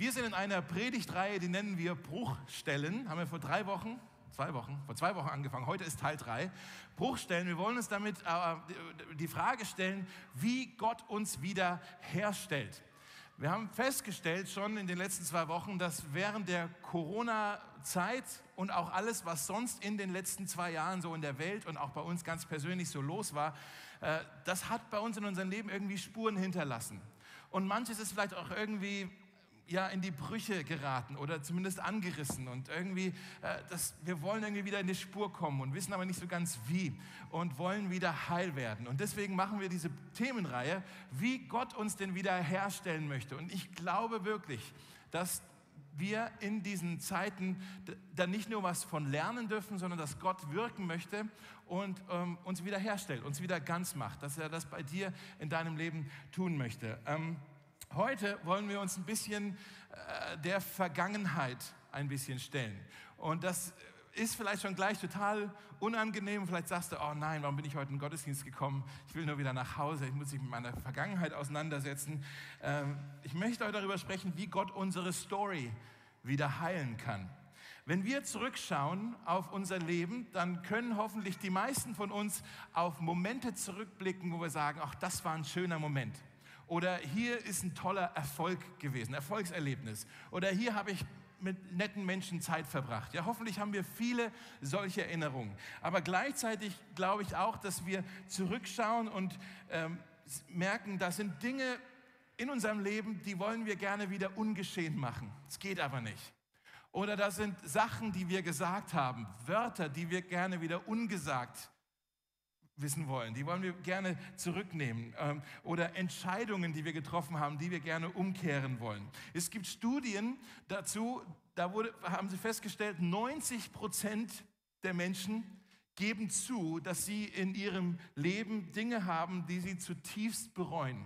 Wir sind in einer Predigtreihe, die nennen wir Bruchstellen. Haben wir vor drei Wochen, zwei Wochen, vor zwei Wochen angefangen. Heute ist Teil drei. Bruchstellen. Wir wollen uns damit äh, die Frage stellen, wie Gott uns wieder herstellt. Wir haben festgestellt schon in den letzten zwei Wochen, dass während der Corona-Zeit und auch alles, was sonst in den letzten zwei Jahren so in der Welt und auch bei uns ganz persönlich so los war, äh, das hat bei uns in unserem Leben irgendwie Spuren hinterlassen. Und manches ist vielleicht auch irgendwie ja in die Brüche geraten oder zumindest angerissen und irgendwie, äh, das, wir wollen irgendwie wieder in die Spur kommen und wissen aber nicht so ganz wie und wollen wieder heil werden. Und deswegen machen wir diese Themenreihe, wie Gott uns denn wieder herstellen möchte. Und ich glaube wirklich, dass wir in diesen Zeiten dann nicht nur was von lernen dürfen, sondern dass Gott wirken möchte und ähm, uns wiederherstellt, uns wieder ganz macht, dass er das bei dir in deinem Leben tun möchte. Ähm, Heute wollen wir uns ein bisschen äh, der Vergangenheit ein bisschen stellen. Und das ist vielleicht schon gleich total unangenehm. Vielleicht sagst du, oh nein, warum bin ich heute in den Gottesdienst gekommen? Ich will nur wieder nach Hause. Ich muss mich mit meiner Vergangenheit auseinandersetzen. Ähm, ich möchte heute darüber sprechen, wie Gott unsere Story wieder heilen kann. Wenn wir zurückschauen auf unser Leben, dann können hoffentlich die meisten von uns auf Momente zurückblicken, wo wir sagen, ach, das war ein schöner Moment. Oder hier ist ein toller Erfolg gewesen, Erfolgserlebnis. Oder hier habe ich mit netten Menschen Zeit verbracht. Ja, hoffentlich haben wir viele solche Erinnerungen. Aber gleichzeitig glaube ich auch, dass wir zurückschauen und ähm, merken, da sind Dinge in unserem Leben, die wollen wir gerne wieder ungeschehen machen. Es geht aber nicht. Oder da sind Sachen, die wir gesagt haben, Wörter, die wir gerne wieder ungesagt wissen wollen. Die wollen wir gerne zurücknehmen. Ähm, oder Entscheidungen, die wir getroffen haben, die wir gerne umkehren wollen. Es gibt Studien dazu, da wurde, haben sie festgestellt, 90 Prozent der Menschen geben zu, dass sie in ihrem Leben Dinge haben, die sie zutiefst bereuen.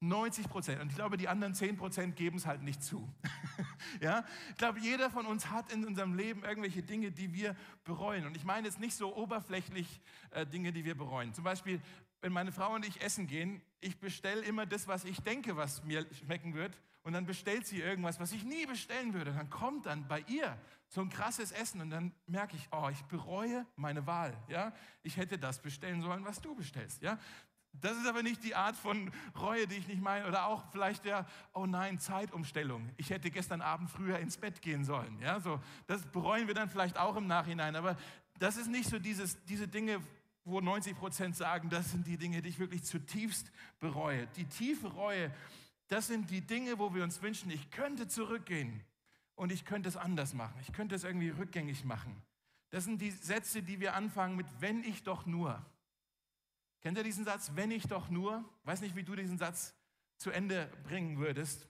90 Prozent. Und ich glaube, die anderen 10 Prozent geben es halt nicht zu. ja? Ich glaube, jeder von uns hat in unserem Leben irgendwelche Dinge, die wir bereuen. Und ich meine jetzt nicht so oberflächlich äh, Dinge, die wir bereuen. Zum Beispiel, wenn meine Frau und ich essen gehen, ich bestelle immer das, was ich denke, was mir schmecken wird. Und dann bestellt sie irgendwas, was ich nie bestellen würde. Dann kommt dann bei ihr so ein krasses Essen und dann merke ich, oh, ich bereue meine Wahl. Ja? Ich hätte das bestellen sollen, was du bestellst. Ja? Das ist aber nicht die Art von Reue, die ich nicht meine. Oder auch vielleicht der, oh nein, Zeitumstellung. Ich hätte gestern Abend früher ins Bett gehen sollen. Ja, so, das bereuen wir dann vielleicht auch im Nachhinein. Aber das ist nicht so dieses, diese Dinge, wo 90 Prozent sagen, das sind die Dinge, die ich wirklich zutiefst bereue. Die tiefe Reue, das sind die Dinge, wo wir uns wünschen, ich könnte zurückgehen und ich könnte es anders machen. Ich könnte es irgendwie rückgängig machen. Das sind die Sätze, die wir anfangen mit, wenn ich doch nur. Kennt ihr diesen Satz? Wenn ich doch nur, weiß nicht, wie du diesen Satz zu Ende bringen würdest.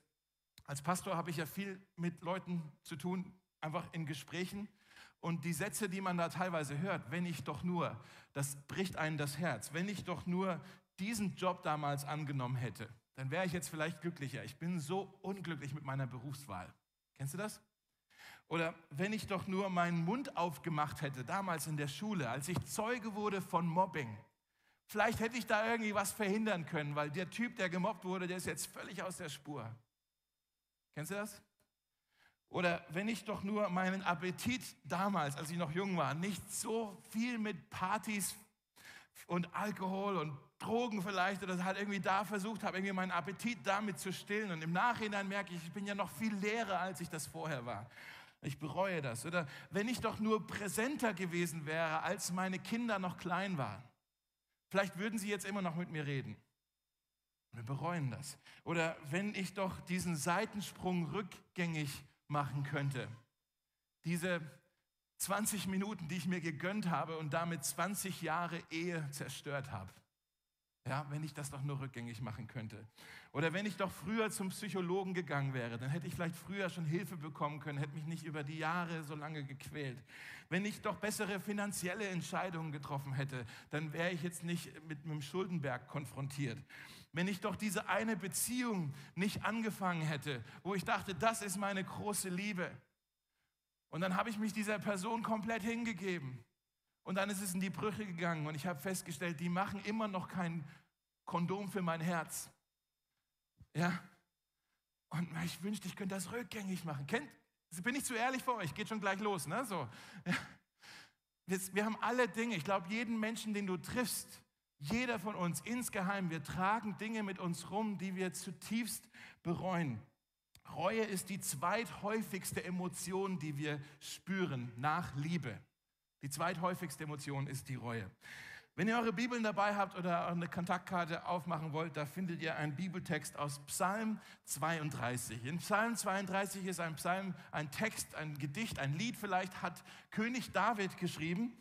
Als Pastor habe ich ja viel mit Leuten zu tun, einfach in Gesprächen. Und die Sätze, die man da teilweise hört, wenn ich doch nur, das bricht einen das Herz. Wenn ich doch nur diesen Job damals angenommen hätte, dann wäre ich jetzt vielleicht glücklicher. Ich bin so unglücklich mit meiner Berufswahl. Kennst du das? Oder wenn ich doch nur meinen Mund aufgemacht hätte, damals in der Schule, als ich Zeuge wurde von Mobbing. Vielleicht hätte ich da irgendwie was verhindern können, weil der Typ, der gemobbt wurde, der ist jetzt völlig aus der Spur. Kennst du das? Oder wenn ich doch nur meinen Appetit damals, als ich noch jung war, nicht so viel mit Partys und Alkohol und Drogen vielleicht oder halt irgendwie da versucht habe, irgendwie meinen Appetit damit zu stillen. Und im Nachhinein merke ich, ich bin ja noch viel leerer, als ich das vorher war. Ich bereue das. Oder wenn ich doch nur präsenter gewesen wäre, als meine Kinder noch klein waren. Vielleicht würden sie jetzt immer noch mit mir reden. Wir bereuen das. Oder wenn ich doch diesen Seitensprung rückgängig machen könnte. Diese 20 Minuten, die ich mir gegönnt habe und damit 20 Jahre Ehe zerstört habe. Ja, wenn ich das doch nur rückgängig machen könnte. Oder wenn ich doch früher zum Psychologen gegangen wäre, dann hätte ich vielleicht früher schon Hilfe bekommen können, hätte mich nicht über die Jahre so lange gequält. Wenn ich doch bessere finanzielle Entscheidungen getroffen hätte, dann wäre ich jetzt nicht mit einem Schuldenberg konfrontiert. Wenn ich doch diese eine Beziehung nicht angefangen hätte, wo ich dachte, das ist meine große Liebe. Und dann habe ich mich dieser Person komplett hingegeben. Und dann ist es in die Brüche gegangen und ich habe festgestellt, die machen immer noch kein Kondom für mein Herz. Ja? Und ich wünschte, ich könnte das rückgängig machen. Kennt, bin ich zu ehrlich vor euch? Geht schon gleich los, ne? So. Wir haben alle Dinge. Ich glaube, jeden Menschen, den du triffst, jeder von uns insgeheim, wir tragen Dinge mit uns rum, die wir zutiefst bereuen. Reue ist die zweithäufigste Emotion, die wir spüren nach Liebe. Die zweithäufigste Emotion ist die Reue. Wenn ihr eure Bibeln dabei habt oder eine Kontaktkarte aufmachen wollt, da findet ihr einen Bibeltext aus Psalm 32. In Psalm 32 ist ein Psalm, ein Text, ein Gedicht, ein Lied vielleicht, hat König David geschrieben.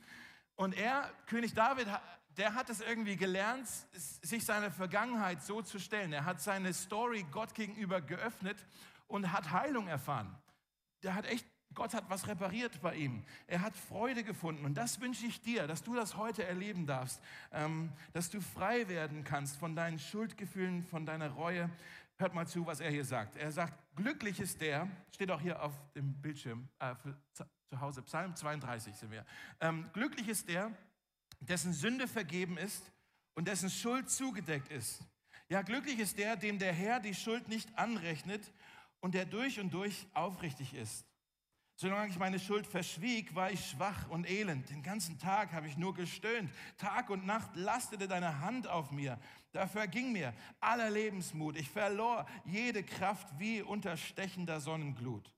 Und er, König David, der hat es irgendwie gelernt, sich seiner Vergangenheit so zu stellen. Er hat seine Story Gott gegenüber geöffnet und hat Heilung erfahren. Der hat echt, Gott hat was repariert bei ihm. Er hat Freude gefunden. Und das wünsche ich dir, dass du das heute erleben darfst, ähm, dass du frei werden kannst von deinen Schuldgefühlen, von deiner Reue. Hört mal zu, was er hier sagt. Er sagt, glücklich ist der, steht auch hier auf dem Bildschirm, äh, zu Hause, Psalm 32 sind wir. Ähm, glücklich ist der, dessen Sünde vergeben ist und dessen Schuld zugedeckt ist. Ja, glücklich ist der, dem der Herr die Schuld nicht anrechnet und der durch und durch aufrichtig ist. Solange ich meine Schuld verschwieg, war ich schwach und elend. Den ganzen Tag habe ich nur gestöhnt. Tag und Nacht lastete deine Hand auf mir. Da verging mir aller Lebensmut. Ich verlor jede Kraft wie unter stechender Sonnenglut.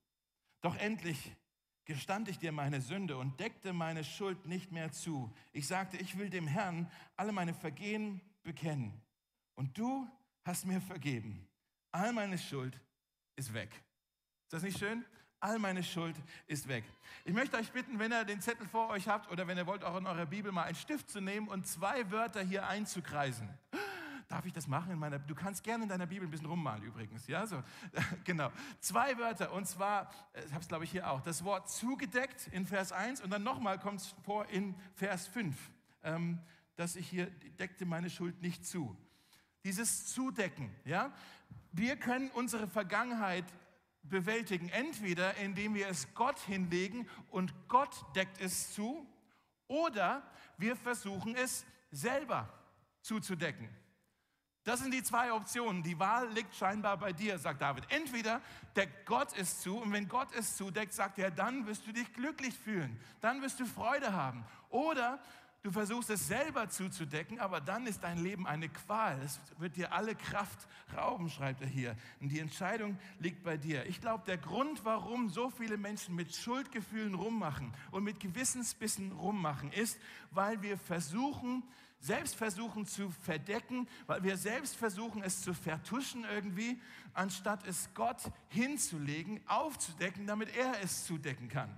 Doch endlich gestand ich dir meine Sünde und deckte meine Schuld nicht mehr zu. Ich sagte, ich will dem Herrn alle meine Vergehen bekennen. Und du hast mir vergeben. All meine Schuld ist weg. Ist das nicht schön? All meine Schuld ist weg. Ich möchte euch bitten, wenn ihr den Zettel vor euch habt oder wenn ihr wollt, auch in eurer Bibel mal einen Stift zu nehmen und zwei Wörter hier einzukreisen. Darf ich das machen in meiner? Du kannst gerne in deiner Bibel ein bisschen rummalen übrigens, ja, so genau. Zwei Wörter und zwar, äh, ich habe es glaube ich hier auch, das Wort zugedeckt in Vers 1 und dann nochmal kommt es vor in Vers 5, ähm, dass ich hier deckte meine Schuld nicht zu. Dieses Zudecken, ja, wir können unsere Vergangenheit bewältigen, entweder indem wir es Gott hinlegen und Gott deckt es zu, oder wir versuchen es selber zuzudecken. Das sind die zwei Optionen. Die Wahl liegt scheinbar bei dir, sagt David. Entweder deckt Gott es zu und wenn Gott es zudeckt, sagt er, dann wirst du dich glücklich fühlen, dann wirst du Freude haben. Oder Du versuchst es selber zuzudecken, aber dann ist dein Leben eine Qual. Es wird dir alle Kraft rauben, schreibt er hier. Und die Entscheidung liegt bei dir. Ich glaube, der Grund, warum so viele Menschen mit Schuldgefühlen rummachen und mit Gewissensbissen rummachen, ist, weil wir versuchen, selbst versuchen zu verdecken, weil wir selbst versuchen, es zu vertuschen irgendwie, anstatt es Gott hinzulegen, aufzudecken, damit er es zudecken kann.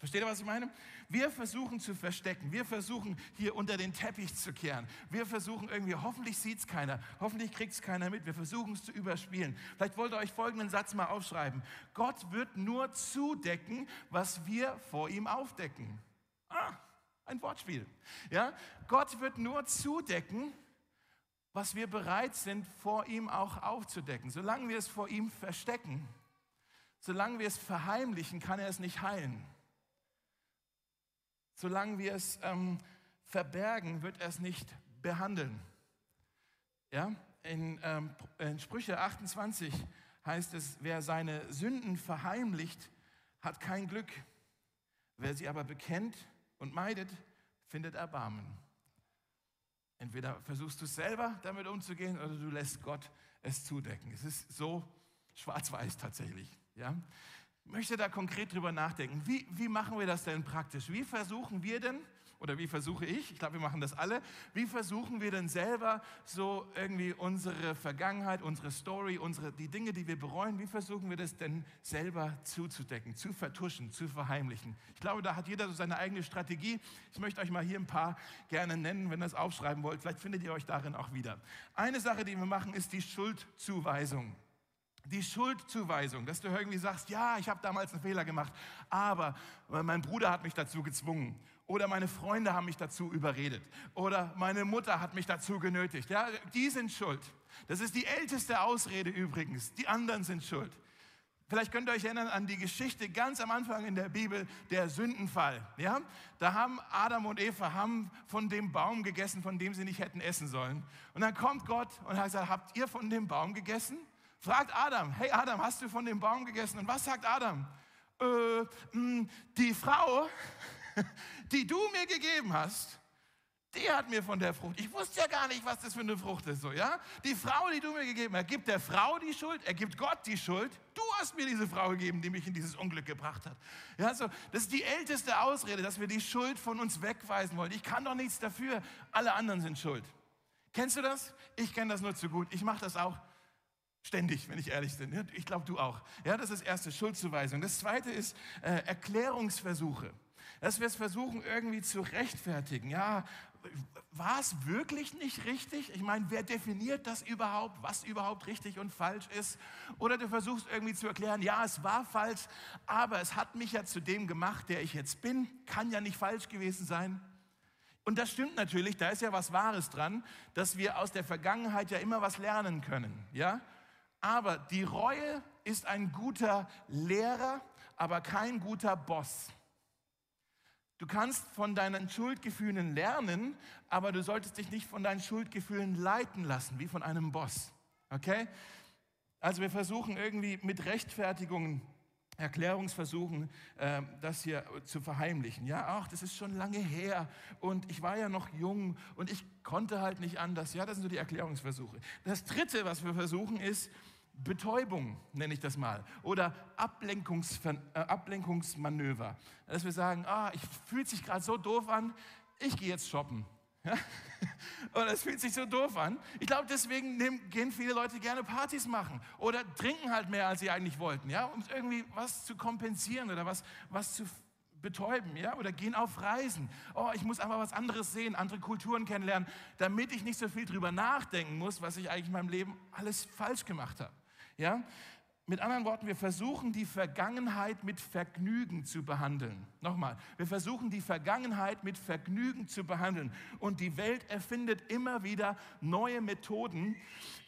Versteht ihr, was ich meine? Wir versuchen zu verstecken. Wir versuchen hier unter den Teppich zu kehren. Wir versuchen irgendwie, hoffentlich sieht es keiner. Hoffentlich kriegt es keiner mit. Wir versuchen es zu überspielen. Vielleicht wollt ihr euch folgenden Satz mal aufschreiben. Gott wird nur zudecken, was wir vor ihm aufdecken. Ah, ein Wortspiel. Ja? Gott wird nur zudecken, was wir bereit sind, vor ihm auch aufzudecken. Solange wir es vor ihm verstecken, solange wir es verheimlichen, kann er es nicht heilen. Solange wir es ähm, verbergen, wird er es nicht behandeln. Ja? In, ähm, in Sprüche 28 heißt es, wer seine Sünden verheimlicht, hat kein Glück. Wer sie aber bekennt und meidet, findet Erbarmen. Entweder versuchst du selber damit umzugehen oder du lässt Gott es zudecken. Es ist so schwarz-weiß tatsächlich. Ja? Möchte da konkret drüber nachdenken. Wie, wie machen wir das denn praktisch? Wie versuchen wir denn, oder wie versuche ich, ich glaube, wir machen das alle, wie versuchen wir denn selber so irgendwie unsere Vergangenheit, unsere Story, unsere, die Dinge, die wir bereuen, wie versuchen wir das denn selber zuzudecken, zu vertuschen, zu verheimlichen? Ich glaube, da hat jeder so seine eigene Strategie. Ich möchte euch mal hier ein paar gerne nennen, wenn ihr das aufschreiben wollt. Vielleicht findet ihr euch darin auch wieder. Eine Sache, die wir machen, ist die Schuldzuweisung. Die Schuldzuweisung, dass du irgendwie sagst, ja, ich habe damals einen Fehler gemacht, aber mein Bruder hat mich dazu gezwungen oder meine Freunde haben mich dazu überredet oder meine Mutter hat mich dazu genötigt. Ja, die sind schuld. Das ist die älteste Ausrede übrigens. Die anderen sind schuld. Vielleicht könnt ihr euch erinnern an die Geschichte ganz am Anfang in der Bibel, der Sündenfall. Ja? Da haben Adam und Eva haben von dem Baum gegessen, von dem sie nicht hätten essen sollen. Und dann kommt Gott und hat gesagt, habt ihr von dem Baum gegessen? Fragt Adam, hey Adam, hast du von dem Baum gegessen? Und was sagt Adam? Äh, mh, hm, die Frau, die du mir gegeben hast, die hat mir von der Frucht. Ich wusste ja gar nicht, was das für eine Frucht ist, so, ja? Die Frau, die du mir gegeben hast, gibt der Frau die Schuld, er gibt Gott die Schuld. Du hast mir diese Frau gegeben, die mich in dieses Unglück gebracht hat. Ja, so, das ist die älteste Ausrede, dass wir die Schuld von uns wegweisen wollen. Ich kann doch nichts dafür, alle anderen sind schuld. Kennst du das? Ich kenne das nur zu gut. Ich mache das auch ständig, wenn ich ehrlich bin. Ich glaube, du auch. Ja, das ist erste, Schuldzuweisung. Das zweite ist äh, Erklärungsversuche dass wir es versuchen irgendwie zu rechtfertigen. Ja, war es wirklich nicht richtig? Ich meine, wer definiert das überhaupt, was überhaupt richtig und falsch ist? Oder du versuchst irgendwie zu erklären, ja, es war falsch, aber es hat mich ja zu dem gemacht, der ich jetzt bin, kann ja nicht falsch gewesen sein. Und das stimmt natürlich, da ist ja was Wahres dran, dass wir aus der Vergangenheit ja immer was lernen können, ja? Aber die Reue ist ein guter Lehrer, aber kein guter Boss. Du kannst von deinen Schuldgefühlen lernen, aber du solltest dich nicht von deinen Schuldgefühlen leiten lassen, wie von einem Boss. Okay? Also wir versuchen irgendwie mit Rechtfertigungen, Erklärungsversuchen, äh, das hier zu verheimlichen. Ja, ach, das ist schon lange her und ich war ja noch jung und ich konnte halt nicht anders. Ja, das sind so die Erklärungsversuche. Das Dritte, was wir versuchen, ist, Betäubung, nenne ich das mal, oder Ablenkungs, äh, Ablenkungsmanöver. Dass wir sagen, ah, ich fühlt sich gerade so doof an, ich gehe jetzt shoppen. Ja? Oder es fühlt sich so doof an. Ich glaube, deswegen nehmen, gehen viele Leute gerne Partys machen oder trinken halt mehr, als sie eigentlich wollten, ja, um irgendwie was zu kompensieren oder was, was zu betäuben, ja, oder gehen auf Reisen. Oh, ich muss einfach was anderes sehen, andere Kulturen kennenlernen, damit ich nicht so viel drüber nachdenken muss, was ich eigentlich in meinem Leben alles falsch gemacht habe. Ja? Mit anderen Worten, wir versuchen die Vergangenheit mit Vergnügen zu behandeln. Nochmal, wir versuchen die Vergangenheit mit Vergnügen zu behandeln. Und die Welt erfindet immer wieder neue Methoden,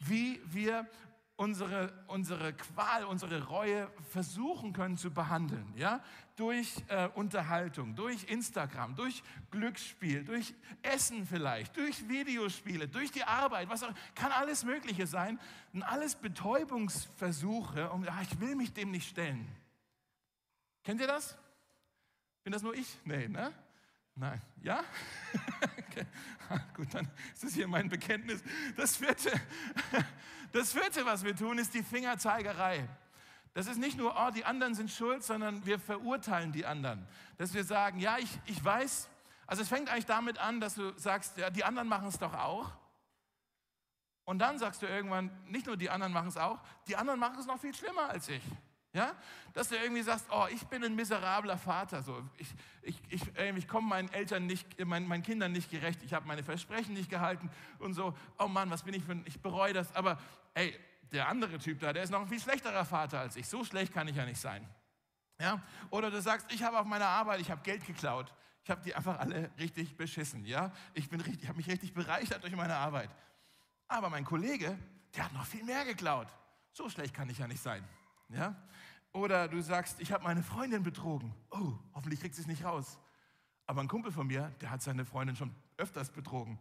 wie wir unsere, unsere Qual, unsere Reue versuchen können zu behandeln. Ja? Durch äh, Unterhaltung, durch Instagram, durch Glücksspiel, durch Essen vielleicht, durch Videospiele, durch die Arbeit, was auch, kann alles Mögliche sein. Und alles Betäubungsversuche, um, ach, ich will mich dem nicht stellen. Kennt ihr das? Bin das nur ich? Nee, ne? Nein. Ja? okay. Gut, dann ist das hier mein Bekenntnis. Das vierte, das vierte, was wir tun, ist die Fingerzeigerei. Das ist nicht nur, oh, die anderen sind schuld, sondern wir verurteilen die anderen. Dass wir sagen, ja, ich, ich weiß, also es fängt eigentlich damit an, dass du sagst, ja, die anderen machen es doch auch. Und dann sagst du irgendwann, nicht nur die anderen machen es auch, die anderen machen es noch viel schlimmer als ich. Ja? Dass du irgendwie sagst, oh, ich bin ein miserabler Vater. So, ich ich, ich, ich komme meinen Eltern nicht, meinen, meinen Kindern nicht gerecht. Ich habe meine Versprechen nicht gehalten und so, oh Mann, was bin ich für ein, ich bereue das. Aber ey, der andere Typ da, der ist noch ein viel schlechterer Vater als ich. So schlecht kann ich ja nicht sein. Ja? Oder du sagst, ich habe auf meiner Arbeit, ich habe Geld geklaut. Ich habe die einfach alle richtig beschissen. Ja? Ich, ich habe mich richtig bereichert durch meine Arbeit. Aber mein Kollege, der hat noch viel mehr geklaut. So schlecht kann ich ja nicht sein. Ja? Oder du sagst, ich habe meine Freundin betrogen. Oh, hoffentlich kriegt sie es nicht raus. Aber ein Kumpel von mir, der hat seine Freundin schon öfters betrogen.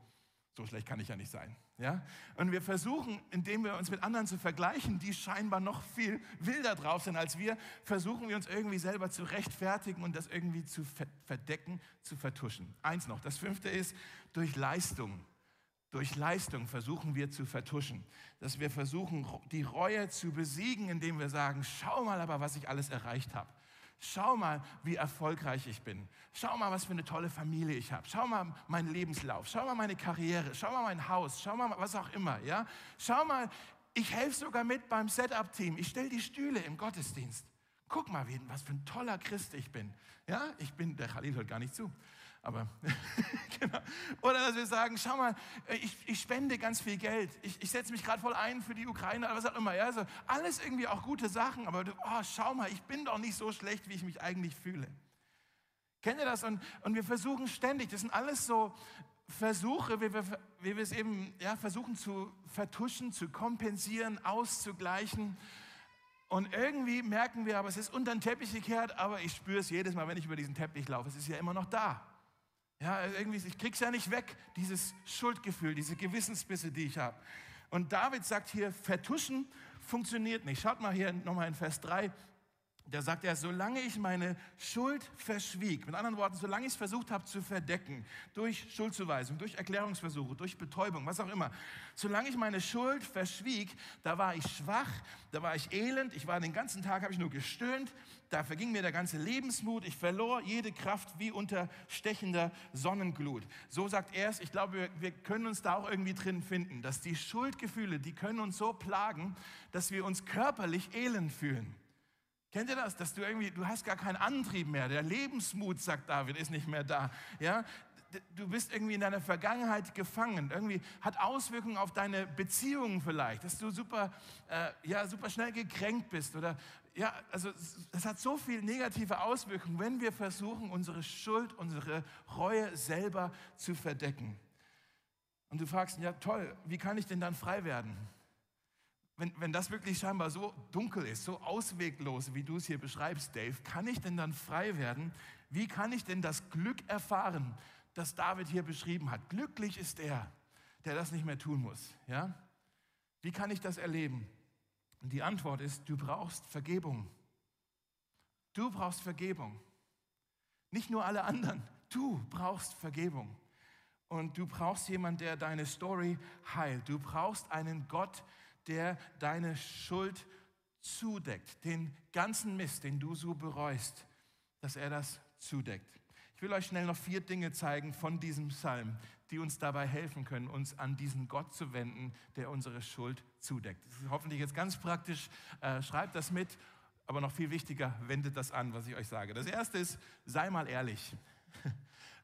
So schlecht kann ich ja nicht sein. Ja? Und wir versuchen, indem wir uns mit anderen zu vergleichen, die scheinbar noch viel wilder drauf sind als wir, versuchen wir uns irgendwie selber zu rechtfertigen und das irgendwie zu verdecken, zu vertuschen. Eins noch, das fünfte ist durch Leistung. Durch Leistung versuchen wir zu vertuschen, dass wir versuchen, die Reue zu besiegen, indem wir sagen, schau mal aber, was ich alles erreicht habe. Schau mal, wie erfolgreich ich bin. Schau mal, was für eine tolle Familie ich habe. Schau mal meinen Lebenslauf. Schau mal meine Karriere. Schau mal mein Haus. Schau mal was auch immer. Ja? Schau mal, ich helfe sogar mit beim Setup-Team. Ich stelle die Stühle im Gottesdienst. Guck mal, was für ein toller Christ ich bin. Ja, ich bin, der Khalil hört gar nicht zu. Aber genau. Oder dass wir sagen, schau mal, ich, ich spende ganz viel Geld. Ich, ich setze mich gerade voll ein für die Ukraine oder was auch immer. Ja, also alles irgendwie auch gute Sachen, aber du, oh, schau mal, ich bin doch nicht so schlecht, wie ich mich eigentlich fühle. Kennt ihr das? Und, und wir versuchen ständig, das sind alles so Versuche, wie wir, wie wir es eben ja, versuchen zu vertuschen, zu kompensieren, auszugleichen. Und irgendwie merken wir aber, es ist unter den Teppich gekehrt, aber ich spüre es jedes Mal, wenn ich über diesen Teppich laufe. Es ist ja immer noch da. Ja, irgendwie, ich krieg's ja nicht weg, dieses Schuldgefühl, diese Gewissensbisse, die ich habe. Und David sagt hier, vertuschen funktioniert nicht. Schaut mal hier nochmal in Vers 3. Da sagt er, solange ich meine Schuld verschwieg, mit anderen Worten, solange ich es versucht habe zu verdecken, durch Schuldzuweisung, durch Erklärungsversuche, durch Betäubung, was auch immer, solange ich meine Schuld verschwieg, da war ich schwach, da war ich elend, ich war den ganzen Tag, habe ich nur gestöhnt, da verging mir der ganze Lebensmut, ich verlor jede Kraft wie unter stechender Sonnenglut. So sagt er es, ich glaube, wir, wir können uns da auch irgendwie drin finden, dass die Schuldgefühle, die können uns so plagen, dass wir uns körperlich elend fühlen. Kennt ihr das, dass du irgendwie, du hast gar keinen Antrieb mehr, der Lebensmut, sagt David, ist nicht mehr da. Ja? Du bist irgendwie in deiner Vergangenheit gefangen. Irgendwie hat Auswirkungen auf deine Beziehungen vielleicht, dass du super, äh, ja, super schnell gekränkt bist. Oder ja, also es hat so viele negative Auswirkungen, wenn wir versuchen, unsere Schuld, unsere Reue selber zu verdecken. Und du fragst, ja toll, wie kann ich denn dann frei werden? Wenn, wenn das wirklich scheinbar so dunkel ist, so ausweglos, wie du es hier beschreibst, Dave, kann ich denn dann frei werden? Wie kann ich denn das Glück erfahren, das David hier beschrieben hat? Glücklich ist er, der das nicht mehr tun muss. Ja? Wie kann ich das erleben? Und die Antwort ist, du brauchst Vergebung. Du brauchst Vergebung. Nicht nur alle anderen, du brauchst Vergebung. Und du brauchst jemanden, der deine Story heilt. Du brauchst einen Gott, der der deine Schuld zudeckt, den ganzen Mist, den du so bereust, dass er das zudeckt. Ich will euch schnell noch vier Dinge zeigen von diesem Psalm, die uns dabei helfen können, uns an diesen Gott zu wenden, der unsere Schuld zudeckt. Das ist hoffentlich jetzt ganz praktisch. Äh, schreibt das mit, aber noch viel wichtiger, wendet das an, was ich euch sage. Das erste ist, sei mal ehrlich.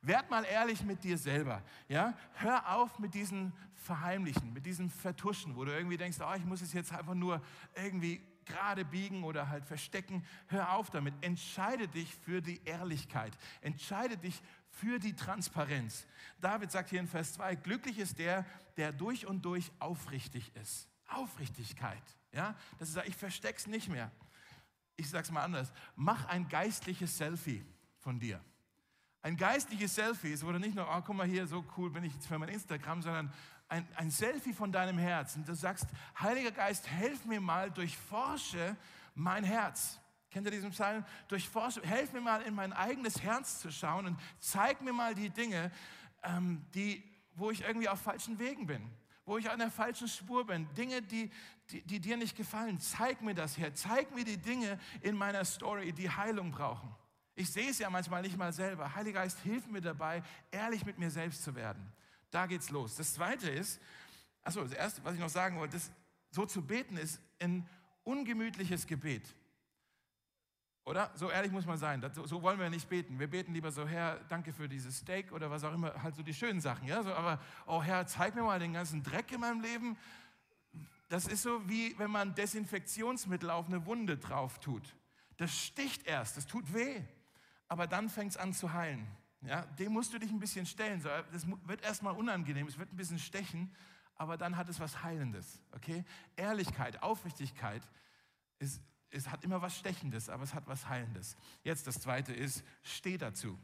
Werd mal ehrlich mit dir selber. Ja? Hör auf mit diesen Verheimlichen, mit diesem Vertuschen, wo du irgendwie denkst, oh, ich muss es jetzt einfach nur irgendwie gerade biegen oder halt verstecken. Hör auf damit. Entscheide dich für die Ehrlichkeit. Entscheide dich für die Transparenz. David sagt hier in Vers 2, glücklich ist der, der durch und durch aufrichtig ist. Aufrichtigkeit. Ja? Das ist, ich versteck's nicht mehr. Ich sag's mal anders. Mach ein geistliches Selfie von dir. Ein geistliches Selfie wo du nicht nur, oh, guck mal hier, so cool bin ich jetzt für mein Instagram, sondern ein, ein Selfie von deinem Herz. Und du sagst, Heiliger Geist, helf mir mal, durchforsche mein Herz. Kennt ihr diesen Psalm? Durchforsche, helf mir mal in mein eigenes Herz zu schauen und zeig mir mal die Dinge, ähm, die, wo ich irgendwie auf falschen Wegen bin, wo ich an der falschen Spur bin. Dinge, die, die, die dir nicht gefallen. Zeig mir das her. Zeig mir die Dinge in meiner Story, die Heilung brauchen. Ich sehe es ja manchmal nicht mal selber. Heiliger Geist, hilf mir dabei, ehrlich mit mir selbst zu werden. Da geht's los. Das zweite ist, achso, das erste, was ich noch sagen wollte, das, so zu beten ist ein ungemütliches Gebet. Oder? So ehrlich muss man sein. So wollen wir nicht beten. Wir beten lieber so, Herr, danke für dieses Steak oder was auch immer, halt so die schönen Sachen. Ja? So, aber, oh Herr, zeig mir mal den ganzen Dreck in meinem Leben. Das ist so, wie wenn man Desinfektionsmittel auf eine Wunde drauf tut. Das sticht erst, das tut weh aber dann fängt es an zu heilen. Ja, dem musst du dich ein bisschen stellen. Das wird erstmal unangenehm, es wird ein bisschen stechen, aber dann hat es was Heilendes. Okay? Ehrlichkeit, Aufrichtigkeit ist, es hat immer was Stechendes, aber es hat was Heilendes. Jetzt das Zweite ist, steh dazu.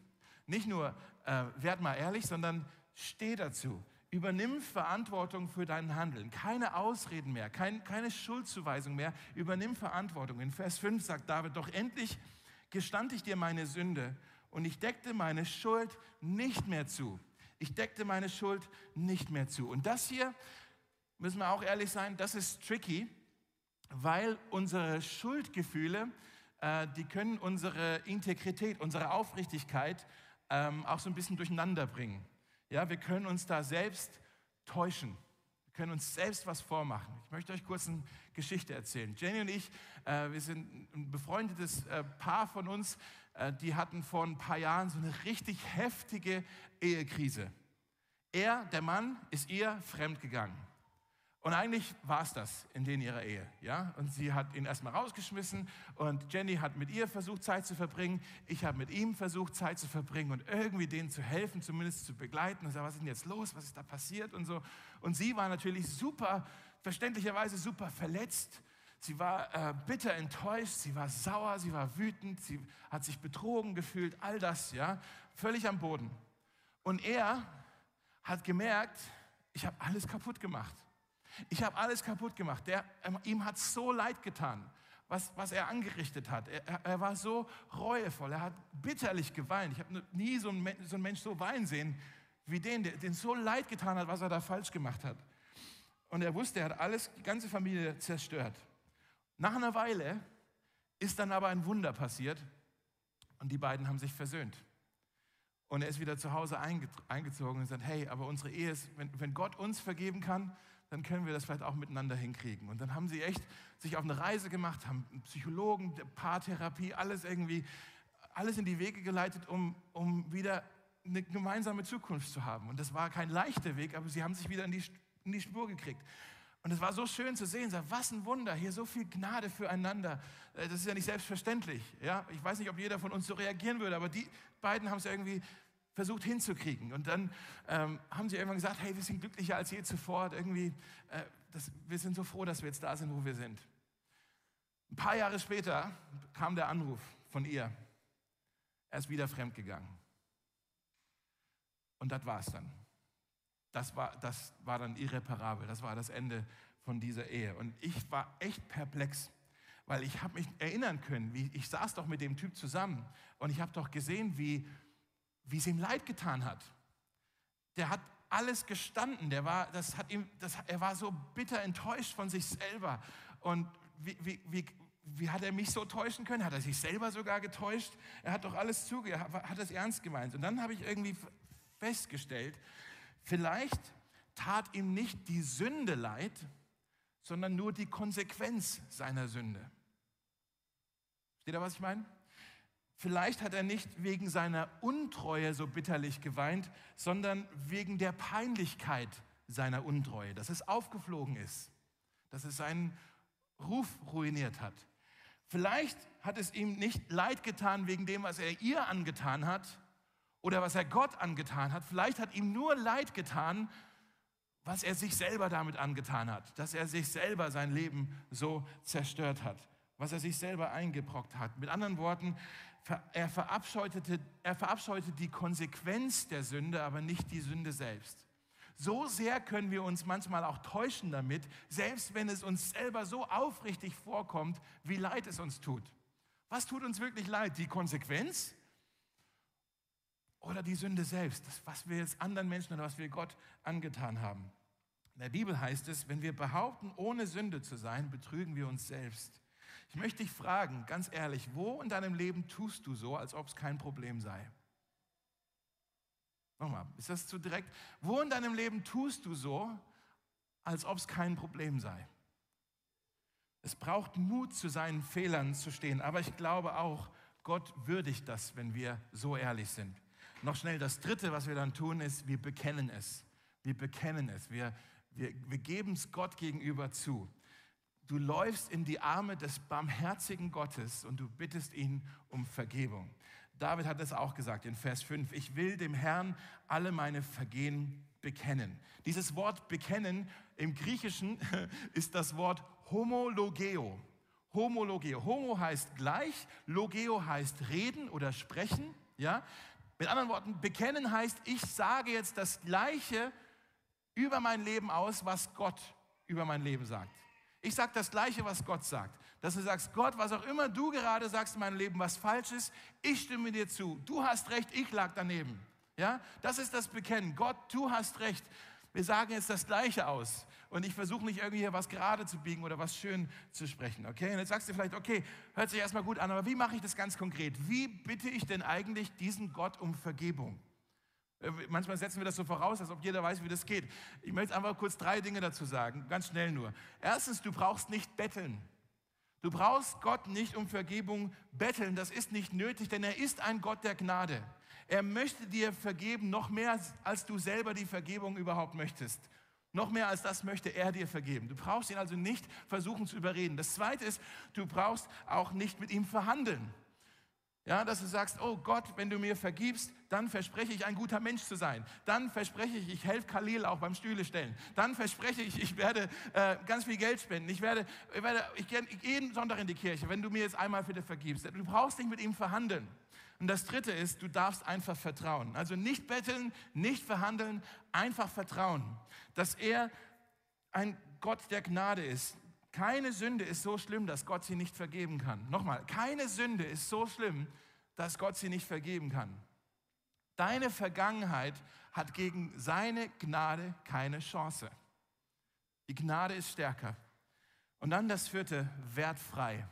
Nicht nur äh, werd mal ehrlich, sondern steh dazu. Übernimm Verantwortung für dein Handeln. Keine Ausreden mehr, kein, keine Schuldzuweisung mehr. Übernimm Verantwortung. In Vers 5 sagt David, doch endlich gestand ich dir meine Sünde und ich deckte meine Schuld nicht mehr zu. Ich deckte meine Schuld nicht mehr zu. Und das hier, müssen wir auch ehrlich sein, das ist tricky, weil unsere Schuldgefühle, äh, die können unsere Integrität, unsere Aufrichtigkeit ähm, auch so ein bisschen durcheinander bringen. Ja, wir können uns da selbst täuschen. Können uns selbst was vormachen. Ich möchte euch kurz eine Geschichte erzählen. Jenny und ich, äh, wir sind ein befreundetes äh, Paar von uns, äh, die hatten vor ein paar Jahren so eine richtig heftige Ehekrise. Er, der Mann, ist ihr fremdgegangen. Und eigentlich war es das in denen ihrer Ehe. Ja? Und sie hat ihn erstmal rausgeschmissen und Jenny hat mit ihr versucht, Zeit zu verbringen. Ich habe mit ihm versucht, Zeit zu verbringen und irgendwie denen zu helfen, zumindest zu begleiten. Und sag, was ist denn jetzt los? Was ist da passiert? Und so. Und sie war natürlich super, verständlicherweise super verletzt. Sie war äh, bitter enttäuscht, sie war sauer, sie war wütend, sie hat sich betrogen gefühlt, all das, ja, völlig am Boden. Und er hat gemerkt, ich habe alles kaputt gemacht. Ich habe alles kaputt gemacht. Der, ähm, ihm hat so leid getan, was, was er angerichtet hat. Er, er, war so reuevoll, er hat bitterlich geweint. Ich habe nie so einen, so einen Mensch so weinen sehen wie den, der den so leid getan hat, was er da falsch gemacht hat. Und er wusste, er hat alles, die ganze Familie zerstört. Nach einer Weile ist dann aber ein Wunder passiert und die beiden haben sich versöhnt. Und er ist wieder zu Hause eingezogen und sagt, hey, aber unsere Ehe ist, wenn, wenn Gott uns vergeben kann, dann können wir das vielleicht auch miteinander hinkriegen. Und dann haben sie echt sich auf eine Reise gemacht, haben Psychologen, Paartherapie, alles irgendwie, alles in die Wege geleitet, um, um wieder eine gemeinsame Zukunft zu haben. Und das war kein leichter Weg, aber sie haben sich wieder in die, in die Spur gekriegt. Und es war so schön zu sehen, was ein Wunder, hier so viel Gnade füreinander. Äh, das ist ja nicht selbstverständlich. Ja? Ich weiß nicht, ob jeder von uns so reagieren würde, aber die beiden haben es irgendwie versucht hinzukriegen. Und dann ähm, haben sie irgendwann gesagt, hey, wir sind glücklicher als je zuvor. irgendwie, äh, das, wir sind so froh, dass wir jetzt da sind, wo wir sind. Ein paar Jahre später kam der Anruf von ihr. Er ist wieder fremdgegangen. Und das war es dann. Das war, das war dann irreparabel. Das war das Ende von dieser Ehe. Und ich war echt perplex, weil ich habe mich erinnern können, wie ich saß doch mit dem Typ zusammen und ich habe doch gesehen, wie, wie es ihm leid getan hat. Der hat alles gestanden. Der war, das hat ihm, das, er war so bitter enttäuscht von sich selber. Und wie, wie, wie, wie hat er mich so täuschen können? Hat er sich selber sogar getäuscht? Er hat doch alles zugehört, hat es ernst gemeint. Und dann habe ich irgendwie festgestellt, vielleicht tat ihm nicht die Sünde leid, sondern nur die Konsequenz seiner Sünde. Steht da, was ich meine? Vielleicht hat er nicht wegen seiner Untreue so bitterlich geweint, sondern wegen der Peinlichkeit seiner Untreue, dass es aufgeflogen ist, dass es seinen Ruf ruiniert hat. Vielleicht hat es ihm nicht leid getan wegen dem, was er ihr angetan hat oder was er Gott angetan hat. Vielleicht hat ihm nur leid getan, was er sich selber damit angetan hat, dass er sich selber sein Leben so zerstört hat, was er sich selber eingebrockt hat. Mit anderen Worten, er verabscheute, er verabscheute die Konsequenz der Sünde, aber nicht die Sünde selbst. So sehr können wir uns manchmal auch täuschen damit, selbst wenn es uns selber so aufrichtig vorkommt, wie leid es uns tut. Was tut uns wirklich leid? Die Konsequenz oder die Sünde selbst? Das, was wir jetzt anderen Menschen oder was wir Gott angetan haben. In der Bibel heißt es, wenn wir behaupten, ohne Sünde zu sein, betrügen wir uns selbst. Ich möchte dich fragen, ganz ehrlich, wo in deinem Leben tust du so, als ob es kein Problem sei? Nochmal, ist das zu direkt? Wo in deinem Leben tust du so, als ob es kein Problem sei? Es braucht Mut, zu seinen Fehlern zu stehen, aber ich glaube auch, Gott würdigt das, wenn wir so ehrlich sind. Noch schnell, das Dritte, was wir dann tun, ist, wir bekennen es. Wir bekennen es. Wir, wir, wir geben es Gott gegenüber zu. Du läufst in die Arme des barmherzigen Gottes und du bittest ihn um Vergebung. David hat es auch gesagt in Vers 5, ich will dem Herrn alle meine Vergehen bekennen. Dieses Wort bekennen im Griechischen ist das Wort homologeo. Homologeo. Homo heißt gleich, logeo heißt reden oder sprechen. Ja? Mit anderen Worten, bekennen heißt, ich sage jetzt das Gleiche über mein Leben aus, was Gott über mein Leben sagt. Ich sage das Gleiche, was Gott sagt. Dass du sagst, Gott, was auch immer du gerade sagst in meinem Leben, was falsch ist, ich stimme dir zu. Du hast recht, ich lag daneben. Ja, das ist das Bekennen. Gott, du hast recht. Wir sagen jetzt das Gleiche aus. Und ich versuche nicht irgendwie hier was gerade zu biegen oder was schön zu sprechen. Okay? Und jetzt sagst du vielleicht, okay, hört sich erstmal gut an, aber wie mache ich das ganz konkret? Wie bitte ich denn eigentlich diesen Gott um Vergebung? Äh, manchmal setzen wir das so voraus, als ob jeder weiß, wie das geht. Ich möchte einfach kurz drei Dinge dazu sagen, ganz schnell nur. Erstens, du brauchst nicht betteln. Du brauchst Gott nicht um Vergebung betteln, das ist nicht nötig, denn er ist ein Gott der Gnade. Er möchte dir vergeben, noch mehr als du selber die Vergebung überhaupt möchtest. Noch mehr als das möchte er dir vergeben. Du brauchst ihn also nicht versuchen zu überreden. Das Zweite ist, du brauchst auch nicht mit ihm verhandeln. Ja, dass du sagst, oh Gott, wenn du mir vergibst, dann verspreche ich, ein guter Mensch zu sein. Dann verspreche ich, ich helfe Khalil auch beim Stühle stellen. Dann verspreche ich, ich werde äh, ganz viel Geld spenden. Ich werde, ich werde, ich gehe jeden Sonntag in die Kirche, wenn du mir jetzt einmal dich vergibst. Du brauchst nicht mit ihm verhandeln. Und das dritte ist, du darfst einfach vertrauen. Also nicht betteln, nicht verhandeln, einfach vertrauen, dass er ein Gott der Gnade ist. Keine Sünde ist so schlimm, dass Gott sie nicht vergeben kann. Nochmal, keine Sünde ist so schlimm, dass Gott sie nicht vergeben kann. Deine Vergangenheit hat gegen seine Gnade keine Chance. Die Gnade ist stärker. Und dann das vierte, wertfrei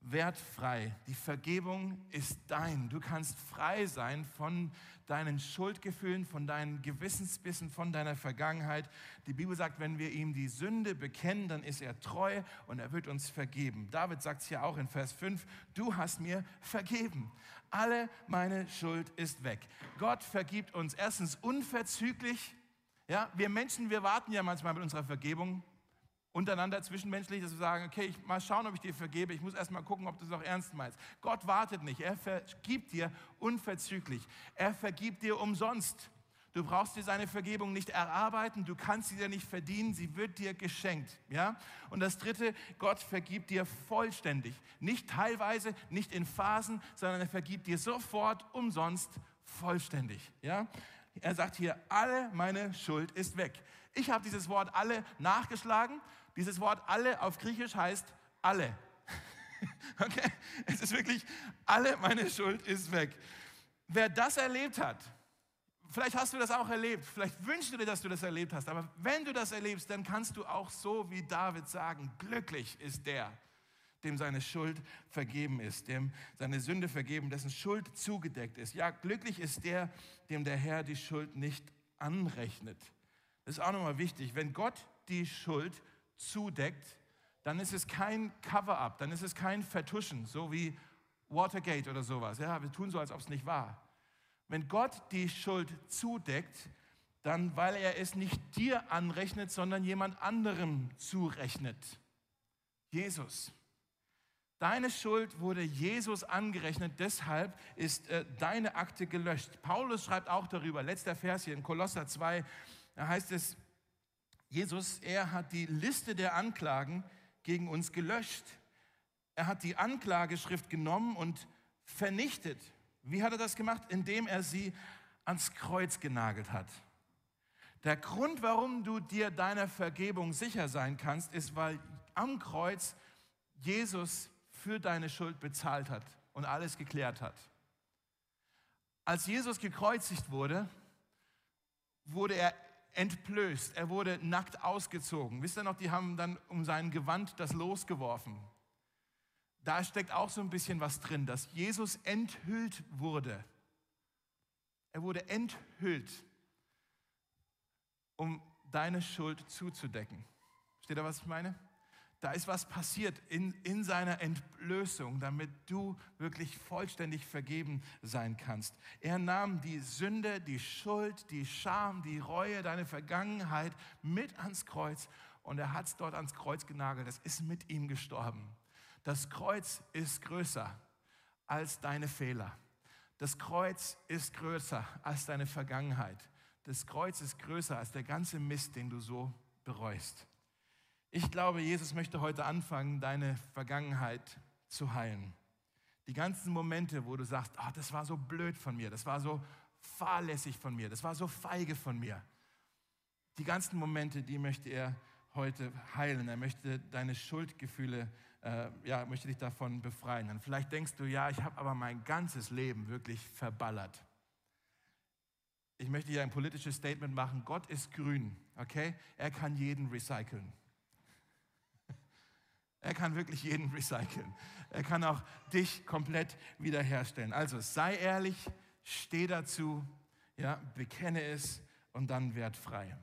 wertfrei. Die Vergebung ist dein. Du kannst frei sein von deinen Schuldgefühlen, von deinen Gewissensbissen, von deiner Vergangenheit. Die Bibel sagt, wenn wir ihm die Sünde bekennen, dann ist er treu und er wird uns vergeben. David sagt es hier auch in Vers 5, du hast mir vergeben. Alle meine Schuld ist weg. Gott vergibt uns erstens unverzüglich. Ja, wir Menschen, wir warten ja manchmal mit unserer Vergebung untereinander zwischenmenschlich, dass wir sagen, okay, ich mal schauen, ob ich dir vergebe. Ich muss erst mal gucken, ob du es auch ernst meinst. Gott wartet nicht. Er vergibt dir unverzüglich. Er vergibt dir umsonst. Du brauchst dir seine Vergebung nicht erarbeiten, du kannst sie dir nicht verdienen, sie wird dir geschenkt, ja? Und das dritte, Gott vergibt dir vollständig, nicht teilweise, nicht in Phasen, sondern er vergibt dir sofort umsonst vollständig, ja? Er sagt hier, alle meine Schuld ist weg. Ich habe dieses Wort alle nachgeschlagen. Dieses Wort alle auf Griechisch heißt alle. Okay? Es ist wirklich, alle meine Schuld ist weg. Wer das erlebt hat, vielleicht hast du das auch erlebt, vielleicht wünschst du dir, dass du das erlebt hast, aber wenn du das erlebst, dann kannst du auch so wie David sagen, glücklich ist der, dem seine Schuld vergeben ist, dem seine Sünde vergeben, dessen Schuld zugedeckt ist. Ja, glücklich ist der, dem der Herr die Schuld nicht anrechnet. Das ist auch nochmal wichtig. Wenn Gott die Schuld zudeckt, dann ist es kein Cover-up, dann ist es kein Vertuschen, so wie Watergate oder sowas. Ja, wir tun so, als ob es nicht war. Wenn Gott die Schuld zudeckt, dann weil er es nicht dir anrechnet, sondern jemand anderem zurechnet. Jesus. Deine Schuld wurde Jesus angerechnet, deshalb ist äh, deine Akte gelöscht. Paulus schreibt auch darüber, letzter Vers hier in Kolosser 2, da heißt es, Jesus, er hat die Liste der Anklagen gegen uns gelöscht. Er hat die Anklageschrift genommen und vernichtet. Wie hat er das gemacht? Indem er sie ans Kreuz genagelt hat. Der Grund, warum du dir deiner Vergebung sicher sein kannst, ist, weil am Kreuz Jesus für deine Schuld bezahlt hat und alles geklärt hat. Als Jesus gekreuzigt wurde, wurde er entblößt, er wurde nackt ausgezogen. Wisst ihr noch, die haben dann um sein Gewand das losgeworfen. Da steckt auch so ein bisschen was drin, dass Jesus enthüllt wurde. Er wurde enthüllt, um deine Schuld zuzudecken. Steht da, was ich meine? Da ist was passiert in, in seiner Entblößung, damit du wirklich vollständig vergeben sein kannst. Er nahm die Sünde, die Schuld, die Scham, die Reue, deine Vergangenheit mit ans Kreuz und er hat es dort ans Kreuz genagelt. Es ist mit ihm gestorben. Das Kreuz ist größer als deine Fehler. Das Kreuz ist größer als deine Vergangenheit. Das Kreuz ist größer als der ganze Mist, den du so bereust. Ich glaube, Jesus möchte heute anfangen, deine Vergangenheit zu heilen. Die ganzen Momente, wo du sagst, oh, das war so blöd von mir, das war so fahrlässig von mir, das war so feige von mir. Die ganzen Momente, die möchte er heute heilen. Er möchte deine Schuldgefühle, äh, ja, möchte dich davon befreien. Und vielleicht denkst du, ja, ich habe aber mein ganzes Leben wirklich verballert. Ich möchte hier ein politisches Statement machen. Gott ist grün, okay? Er kann jeden recyceln. Er kann wirklich jeden recyceln. Er kann auch dich komplett wiederherstellen. Also sei ehrlich, steh dazu, ja, bekenne es und dann werd frei.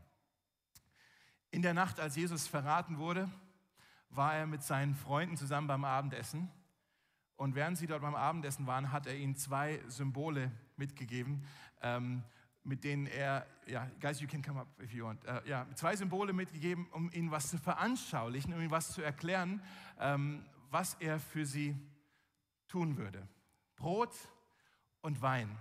In der Nacht, als Jesus verraten wurde, war er mit seinen Freunden zusammen beim Abendessen. Und während sie dort beim Abendessen waren, hat er ihnen zwei Symbole mitgegeben. Ähm, mit denen er, ja, guys, you can come up if you want, uh, ja, zwei Symbole mitgegeben, um ihnen was zu veranschaulichen, um ihnen was zu erklären, ähm, was er für sie tun würde. Brot und Wein.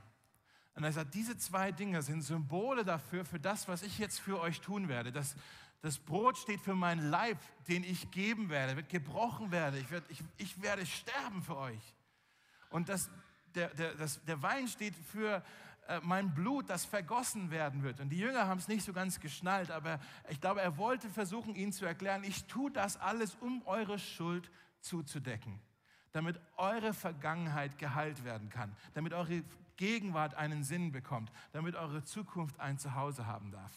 Und er sagt, diese zwei Dinge sind Symbole dafür, für das, was ich jetzt für euch tun werde. Das, das Brot steht für meinen Leib, den ich geben werde, wird gebrochen werde. Ich, werd, ich, ich werde sterben für euch. Und das, der, der, das, der Wein steht für äh, mein Blut, das vergossen werden wird. Und die Jünger haben es nicht so ganz geschnallt, aber ich glaube, er wollte versuchen, ihnen zu erklären, ich tue das alles, um eure Schuld zuzudecken, damit eure Vergangenheit geheilt werden kann, damit eure Gegenwart einen Sinn bekommt, damit eure Zukunft ein Zuhause haben darf.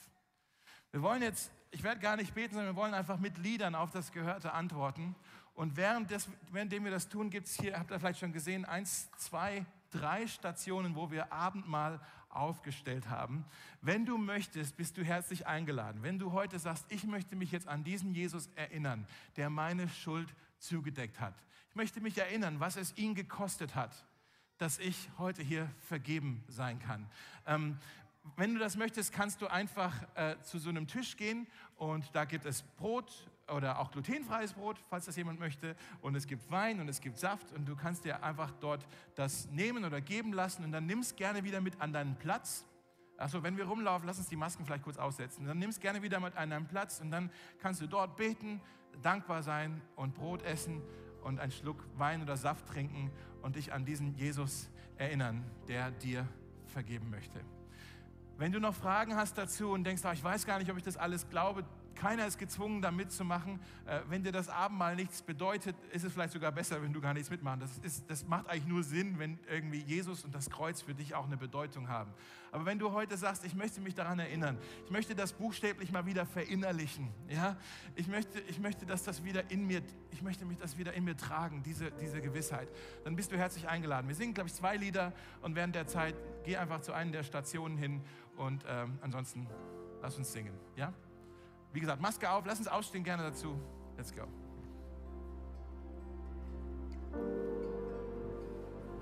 Wir wollen jetzt, ich werde gar nicht beten, sondern wir wollen einfach mit Liedern auf das Gehörte antworten. Und während des, währenddem wir das tun, gibt es hier, habt ihr vielleicht schon gesehen, eins, zwei, drei Stationen, wo wir Abendmahl aufgestellt haben. Wenn du möchtest, bist du herzlich eingeladen. Wenn du heute sagst, ich möchte mich jetzt an diesen Jesus erinnern, der meine Schuld zugedeckt hat. Ich möchte mich erinnern, was es ihn gekostet hat, dass ich heute hier vergeben sein kann. Ähm, wenn du das möchtest, kannst du einfach äh, zu so einem Tisch gehen und da gibt es Brot oder auch glutenfreies Brot, falls das jemand möchte. Und es gibt Wein und es gibt Saft und du kannst dir einfach dort das nehmen oder geben lassen und dann nimm es gerne wieder mit an deinen Platz. Achso, wenn wir rumlaufen, lass uns die Masken vielleicht kurz aussetzen. Dann nimm es gerne wieder mit an deinen Platz und dann kannst du dort beten, dankbar sein und Brot essen und einen Schluck Wein oder Saft trinken und dich an diesen Jesus erinnern, der dir vergeben möchte. Wenn du noch Fragen hast dazu und denkst, oh, ich weiß gar nicht, ob ich das alles glaube, keiner ist gezwungen, da mitzumachen. Äh, wenn dir das Abendmahl nichts bedeutet, ist es vielleicht sogar besser, wenn du gar nichts mitmachst. Das, ist, das macht eigentlich nur Sinn, wenn irgendwie Jesus und das Kreuz für dich auch eine Bedeutung haben. Aber wenn du heute sagst, ich möchte mich daran erinnern, ich möchte das buchstäblich mal wieder verinnerlichen, ja, ich möchte, ich möchte, dass das wieder in mir, ich möchte mich das wieder in mir tragen, diese, diese Gewissheit, dann bist du herzlich eingeladen. Wir singen, glaube ich, zwei Lieder und während der Zeit geh einfach zu einer der Stationen hin und ähm, ansonsten lass uns singen, ja? Wie gesagt, Maske auf, lass uns aufstehen gerne dazu. Let's go.